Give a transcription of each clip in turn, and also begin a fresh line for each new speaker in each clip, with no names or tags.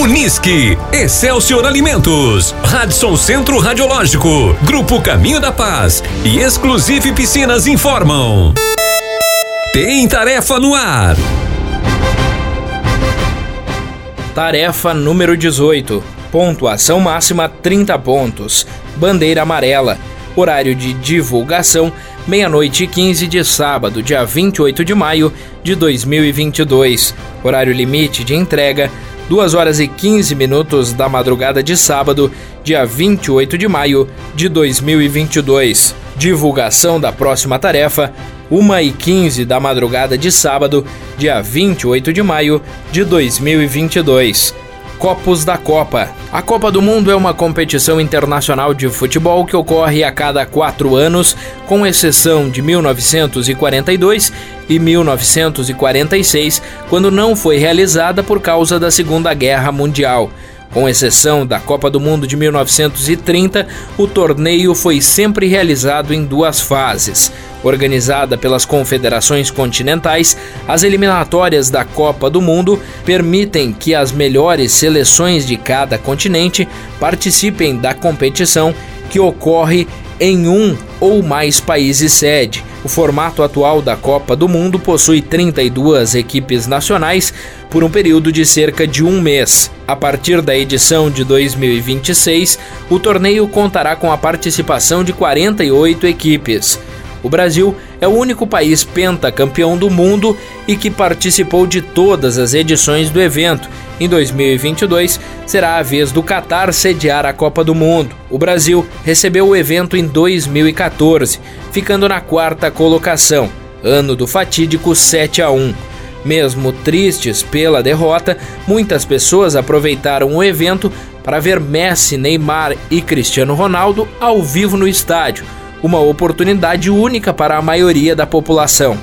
Unisque, Excelsior Alimentos, Radisson Centro Radiológico, Grupo Caminho da Paz e Exclusive Piscinas informam. Tem tarefa no ar.
Tarefa número 18. Pontuação máxima 30 pontos. Bandeira amarela. Horário de divulgação: meia-noite e 15 de sábado, dia 28 de maio de 2022. Horário limite de entrega: 2 horas e 15 minutos da madrugada de sábado, dia 28 de maio de 2022. Divulgação da próxima tarefa, 1 e 15 da madrugada de sábado, dia 28 de maio de 2022. Copos da Copa. A Copa do Mundo é uma competição internacional de futebol que ocorre a cada quatro anos, com exceção de 1942 e 1946, quando não foi realizada por causa da Segunda Guerra Mundial. Com exceção da Copa do Mundo de 1930, o torneio foi sempre realizado em duas fases. Organizada pelas confederações continentais, as eliminatórias da Copa do Mundo permitem que as melhores seleções de cada continente participem da competição que ocorre em um ou mais países sede. O formato atual da Copa do Mundo possui 32 equipes nacionais por um período de cerca de um mês. A partir da edição de 2026, o torneio contará com a participação de 48 equipes. O Brasil é o único país pentacampeão do mundo e que participou de todas as edições do evento. Em 2022, será a vez do Catar sediar a Copa do Mundo. O Brasil recebeu o evento em 2014, ficando na quarta colocação, ano do fatídico 7 a 1. Mesmo tristes pela derrota, muitas pessoas aproveitaram o evento para ver Messi, Neymar e Cristiano Ronaldo ao vivo no estádio uma oportunidade única para a maioria da população.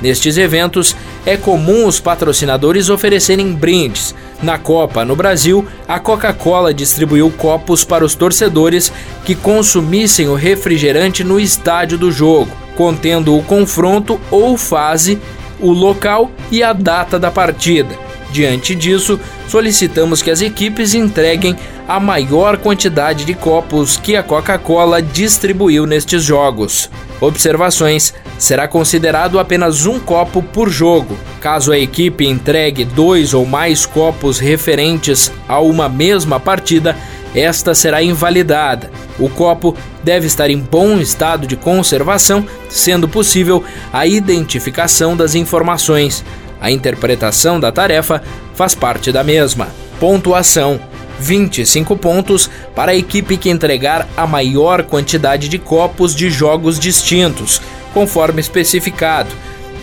Nestes eventos, é comum os patrocinadores oferecerem brindes. Na Copa, no Brasil, a Coca-Cola distribuiu copos para os torcedores que consumissem o refrigerante no estádio do jogo, contendo o confronto ou fase, o local e a data da partida. Diante disso, solicitamos que as equipes entreguem a maior quantidade de copos que a Coca-Cola distribuiu nestes jogos. Observações: será considerado apenas um copo por jogo. Caso a equipe entregue dois ou mais copos referentes a uma mesma partida, esta será invalidada. O copo deve estar em bom estado de conservação, sendo possível a identificação das informações. A interpretação da tarefa faz parte da mesma. Pontuação: 25 pontos para a equipe que entregar a maior quantidade de copos de jogos distintos, conforme especificado,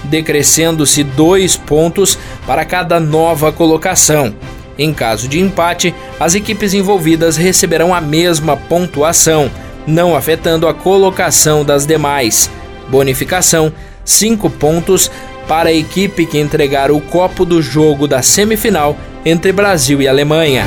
decrescendo-se 2 pontos para cada nova colocação. Em caso de empate, as equipes envolvidas receberão a mesma pontuação, não afetando a colocação das demais. Bonificação: 5 pontos para a equipe que entregar o copo do jogo da semifinal entre Brasil e Alemanha.